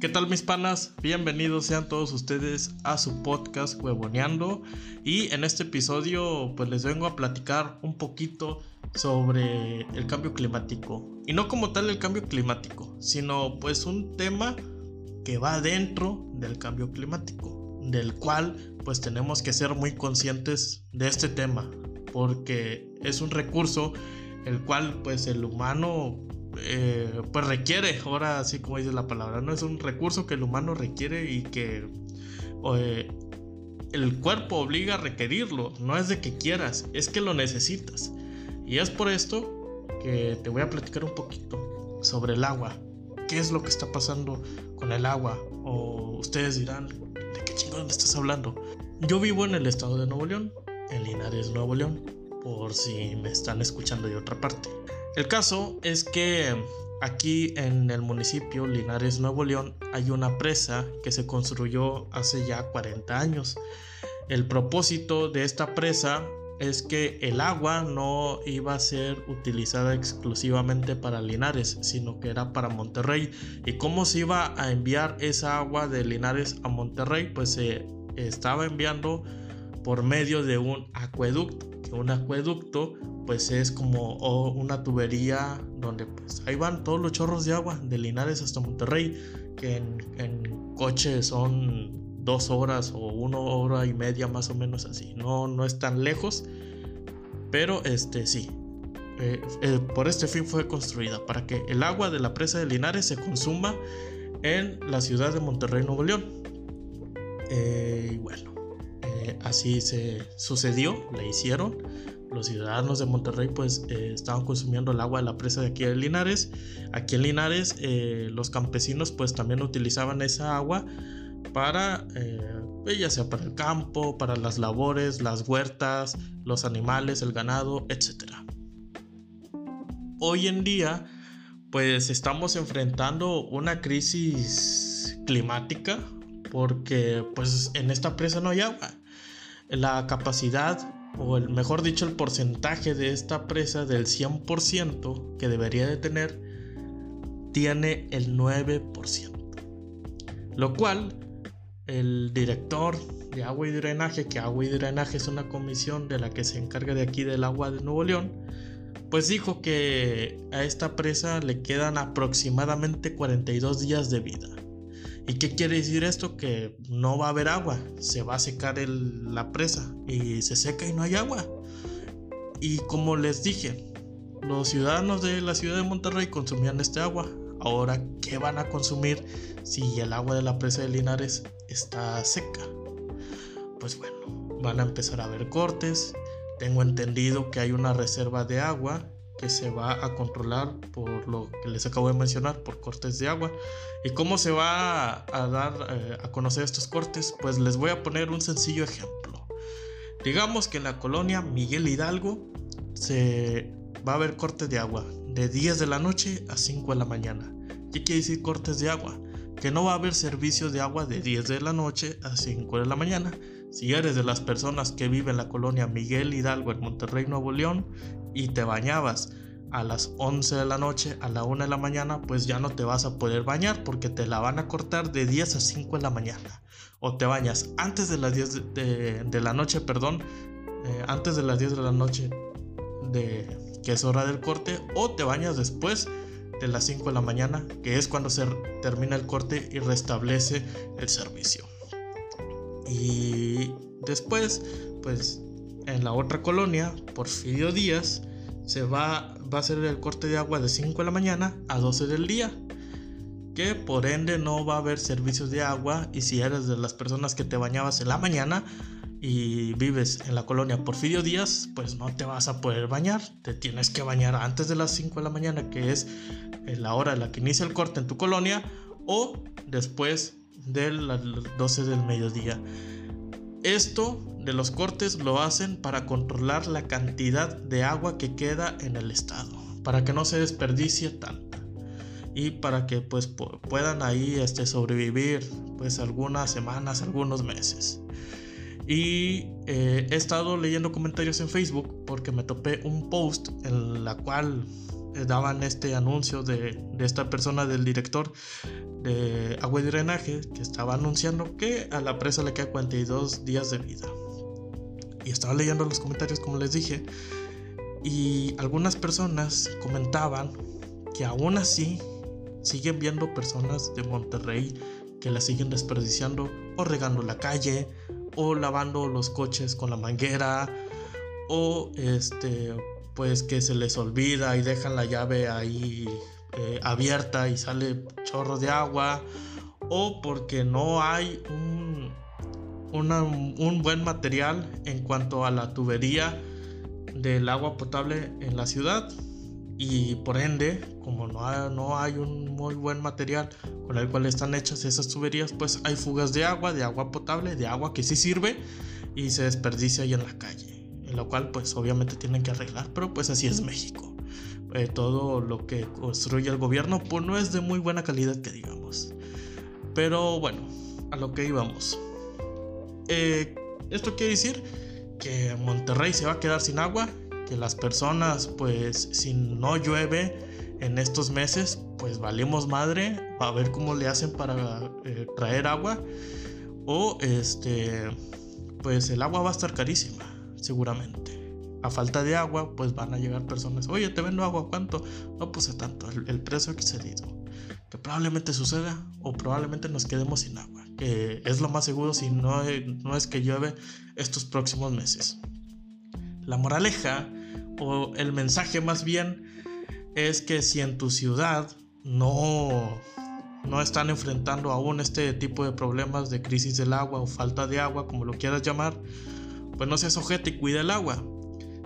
¿Qué tal mis panas? Bienvenidos sean todos ustedes a su podcast Huevoneando y en este episodio pues les vengo a platicar un poquito sobre el cambio climático y no como tal el cambio climático, sino pues un tema que va dentro del cambio climático, del cual pues tenemos que ser muy conscientes de este tema porque es un recurso el cual pues el humano eh, pues requiere, ahora así como dice la palabra, no es un recurso que el humano requiere y que eh, el cuerpo obliga a requerirlo, no es de que quieras, es que lo necesitas. Y es por esto que te voy a platicar un poquito sobre el agua. ¿Qué es lo que está pasando con el agua? O ustedes dirán, ¿de qué chingón me estás hablando? Yo vivo en el estado de Nuevo León, en Linares, Nuevo León, por si me están escuchando de otra parte. El caso es que aquí en el municipio Linares, Nuevo León, hay una presa que se construyó hace ya 40 años. El propósito de esta presa es que el agua no iba a ser utilizada exclusivamente para Linares, sino que era para Monterrey. ¿Y cómo se iba a enviar esa agua de Linares a Monterrey? Pues se estaba enviando por medio de un acueducto. un acueducto pues es como una tubería donde pues ahí van todos los chorros de agua de Linares hasta Monterrey, que en, coche son dos horas o una hora y media más o menos así. No, no es tan lejos, pero este sí. Eh, eh, por este fin fue construida para que el agua de la presa de Linares se consuma en la ciudad de Monterrey, Nuevo León. Eh, y bueno, así se sucedió, le hicieron los ciudadanos de Monterrey pues eh, estaban consumiendo el agua de la presa de aquí de Linares. Aquí en Linares eh, los campesinos pues también utilizaban esa agua para, eh, ya sea para el campo, para las labores, las huertas, los animales, el ganado, etc. Hoy en día pues estamos enfrentando una crisis climática porque pues en esta presa no hay agua. La capacidad o el mejor dicho, el porcentaje de esta presa del 100% que debería de tener, tiene el 9%. Lo cual, el director de agua y drenaje, que agua y drenaje es una comisión de la que se encarga de aquí del agua de Nuevo León, pues dijo que a esta presa le quedan aproximadamente 42 días de vida. ¿Y qué quiere decir esto? Que no va a haber agua, se va a secar la presa y se seca y no hay agua. Y como les dije, los ciudadanos de la ciudad de Monterrey consumían este agua. Ahora, ¿qué van a consumir si el agua de la presa de Linares está seca? Pues bueno, van a empezar a haber cortes. Tengo entendido que hay una reserva de agua que se va a controlar por lo que les acabo de mencionar, por cortes de agua. ¿Y cómo se va a, dar eh, a conocer estos cortes? Pues les voy a poner un sencillo ejemplo. Digamos que en la colonia Miguel Hidalgo se va a haber cortes de agua de 10 de la noche a 5 de la mañana. ¿Qué quiere decir cortes de agua? Que no va a haber servicio de agua de 10 de la noche a 5 de la mañana. Si eres de las personas que viven en la colonia Miguel Hidalgo en Monterrey, Nuevo León, y te bañabas a las 11 de la noche, a la 1 de la mañana, pues ya no te vas a poder bañar porque te la van a cortar de 10 a 5 de la mañana. O te bañas antes de las 10 de, la noche, perdón, eh, antes de las 10 de la noche, de, que es hora del corte, o te bañas después de las 5 de la mañana, que es cuando se termina el corte y restablece el servicio. Y después, pues en la otra colonia, Porfirio Díaz, se va, va a hacer el corte de agua de 5 de la mañana a 12 del día. Que por ende no va a haber servicios de agua. Y si eres de las personas que te bañabas en la mañana y vives en la colonia Porfirio Díaz, pues no te vas a poder bañar. Te tienes que bañar antes de las 5 de la mañana, que es la hora en la que inicia el corte en tu colonia, o después de las 12 del mediodía. Esto de los cortes lo hacen para controlar la cantidad de agua que queda en el estado, para que no se desperdicie tanta y para que pues puedan ahí este, sobrevivir pues algunas semanas, algunos meses. Y eh, he estado leyendo comentarios en Facebook porque me topé un post en la cual daban este anuncio de, de, esta persona, del director de agua y drenaje, que estaba anunciando que a la presa le queda 42 días de vida. Y estaba leyendo los comentarios, como les dije, y algunas personas comentaban que aún así siguen viendo personas de Monterrey que la siguen desperdiciando o regando la calle o lavando los coches con la manguera o este pues que se les olvida y dejan la llave ahí eh, abierta y sale chorro de agua o porque no hay un, un buen material en cuanto a la tubería del agua potable en la ciudad. Y por ende, como no hay, no hay un muy buen material con el cual están hechas esas tuberías, pues hay fugas de agua, de agua potable, de agua que sí sirve y se desperdicia ahí en la calle, lo cual pues obviamente tienen que arreglar, pero pues así es México. Eh, todo lo que construye el gobierno pues no es de muy buena calidad que digamos. Pero bueno, a lo que íbamos. Eh, esto quiere decir que Monterrey se va a quedar sin agua que las personas, pues si no llueve en estos meses, pues valimos madre, a ver cómo le hacen para eh, traer agua. O este, pues el agua va a estar carísima, seguramente. A falta de agua, pues van a llegar personas, oye, te vendo agua, ¿cuánto? No, pues tanto, el, el precio excedido. Que probablemente suceda o probablemente nos quedemos sin agua, que es lo más seguro si no, no es que llueve estos próximos meses. La moraleja o el mensaje más bien es que si en tu ciudad no no están enfrentando aún este tipo de problemas de crisis del agua o falta de agua, como lo quieras llamar, pues no seas ojete y cuida el agua.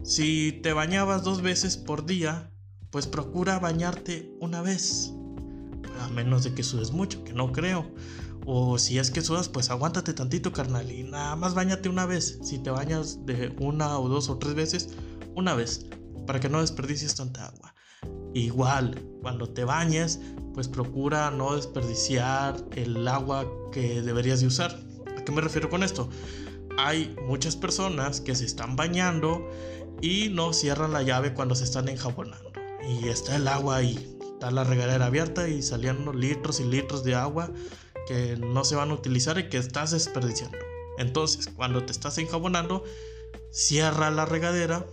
Si te bañabas dos veces por día, pues procura bañarte una vez. A menos de que sudes mucho, que no creo. O si es que sudas, pues aguántate tantito, carnal, y nada más bañate una vez. Si te bañas de una o dos o tres veces, una vez, para que no desperdicies tanta agua. Igual, cuando te bañes, pues procura no desperdiciar el agua que deberías de usar. ¿A qué me refiero con esto? Hay muchas personas que se están bañando y no cierran la llave cuando se están enjabonando. Y está el agua ahí, está la regadera abierta y saliendo litros y litros de agua que no se van a utilizar y que estás desperdiciando. Entonces, cuando te estás enjabonando, cierra la regadera,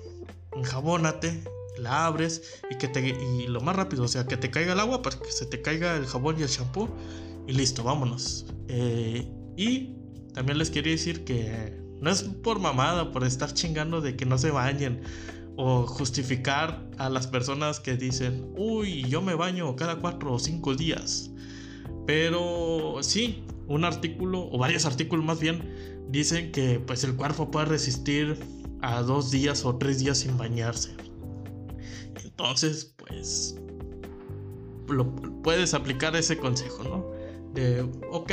enjabónate, la abres y que te y lo más rápido, o sea, que te caiga el agua para que se te caiga el jabón y el champú y listo, vámonos. Eh, y también les quería decir que no es por mamada, por estar chingando de que no se bañen o justificar a las personas que dicen, uy, yo me baño cada cuatro o cinco días. Pero sí, un artículo, o varios artículos más bien, dicen que pues el cuerpo puede resistir a dos días o tres días sin bañarse. Entonces, pues, lo, puedes aplicar ese consejo, ¿no? De, ok,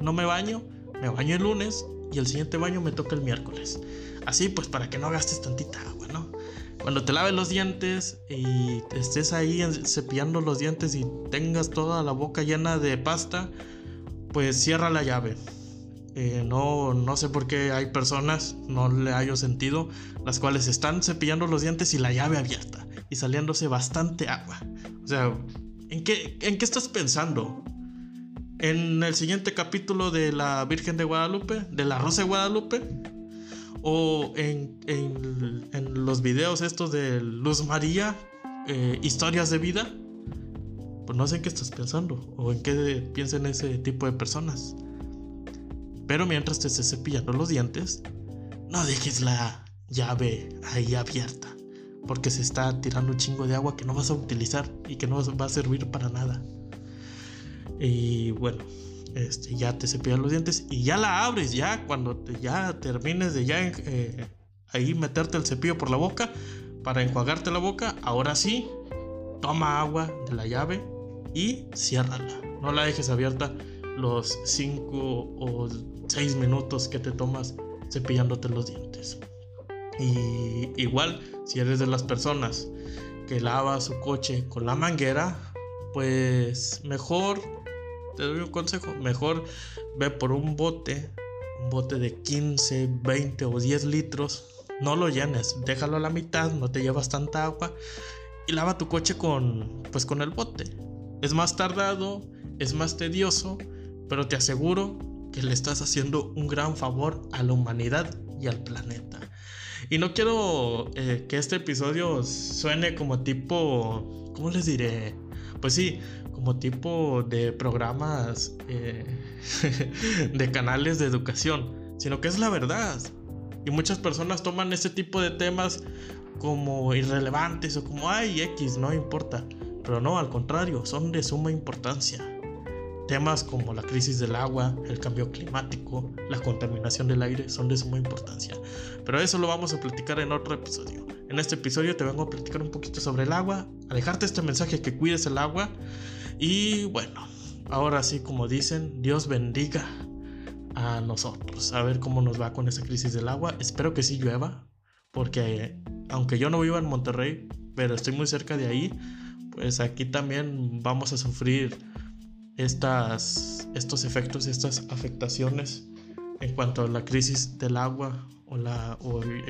no me baño, me baño el lunes y el siguiente baño me toca el miércoles. Así pues para que no gastes tantita agua, ¿no? Cuando te laves los dientes y estés ahí cepillando los dientes y tengas toda la boca llena de pasta, pues cierra la llave. Eh, no, no sé por qué hay personas, no le hallo sentido, las cuales están cepillando los dientes y la llave abierta y saliéndose bastante agua. O sea, ¿en qué, ¿en qué estás pensando? ¿En el siguiente capítulo de la Virgen de Guadalupe? ¿De la Rosa de Guadalupe? o en, en, los videos estos de Luz María, eh, historias de vida, pues no sé en qué estás pensando o en qué piensan ese tipo de personas. Pero mientras te estés cepillando los dientes, no dejes la llave ahí abierta, porque se está tirando un chingo de agua que no vas a utilizar y que no va a servir para nada. Y bueno, este, ya te cepillas los dientes y ya la abres, ya cuando te, ya termines de ya eh, ahí meterte el cepillo por la boca para enjuagarte la boca, ahora sí, toma agua de la llave y ciérrala. No la dejes abierta los 5 o 6 minutos que te tomas cepillándote los dientes. Y igual, si eres de las personas que lava su coche con la manguera, pues mejor te doy un consejo, mejor ve por un bote, un bote de 15, 20 o 10 litros, no lo llenes, déjalo a la mitad, no te llevas tanta agua y lava tu coche con, pues con el bote. Es más tardado, es más tedioso, pero te aseguro que le estás haciendo un gran favor a la humanidad y al planeta. Y no quiero eh, que este episodio suene como tipo, ¿cómo les diré? Pues sí, como tipo de programas eh, de canales de educación, sino que es la verdad. Y muchas personas toman ese tipo de temas como irrelevantes o como, ay, X, no importa. Pero no, al contrario, son de suma importancia. Temas como la crisis del agua, el cambio climático, la contaminación del aire son de suma importancia. Pero eso lo vamos a platicar en otro episodio. En este episodio te vengo a platicar un poquito sobre el agua, a dejarte este mensaje que cuides el agua. Y bueno, ahora sí, como dicen, Dios bendiga a nosotros. A ver cómo nos va con esa crisis del agua. Espero que sí llueva, porque aunque yo no vivo en Monterrey, pero estoy muy cerca de ahí, pues aquí también vamos a sufrir estas, estos efectos, estas afectaciones en cuanto a la crisis del agua o, la,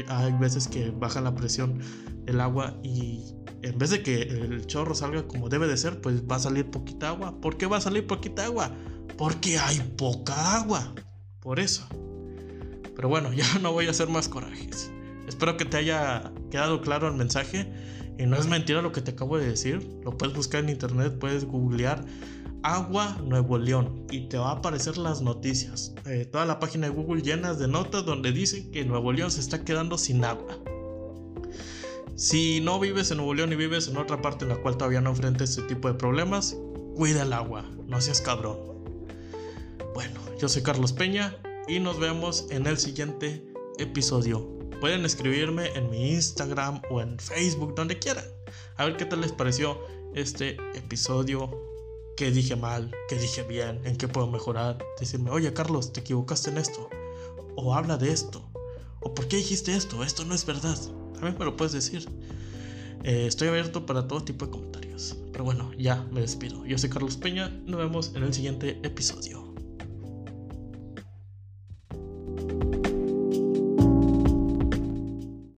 hay veces que baja la presión del agua y en vez de que el chorro salga como debe de ser, pues va a salir poquita agua. ¿Por qué va a salir poquita agua? Porque hay poca agua. Por eso. Pero bueno, ya no voy a hacer más corajes. Espero que te haya quedado claro el mensaje. Y no es mentira lo que te acabo de decir. Lo puedes buscar en internet, puedes googlear Agua Nuevo León y te va a aparecer las noticias. Eh, toda la página de Google llenas de notas donde dicen que Nuevo León se está quedando sin agua. Si no vives en Nuevo León y vives en otra parte en la cual todavía no enfrentas este tipo de problemas, cuida el agua, no seas cabrón. Bueno, yo soy Carlos Peña y nos vemos en el siguiente episodio. Pueden escribirme en mi Instagram o en Facebook, donde quieran. A ver qué tal les pareció este episodio qué dije mal, qué dije bien, en qué puedo mejorar. Decirme, oye Carlos, te equivocaste en esto. O habla de esto. O por qué dijiste esto, esto no es verdad. También me lo puedes decir. Eh, estoy abierto para todo tipo de comentarios. Pero bueno, ya me despido. Yo soy Carlos Peña. Nos vemos en el siguiente episodio.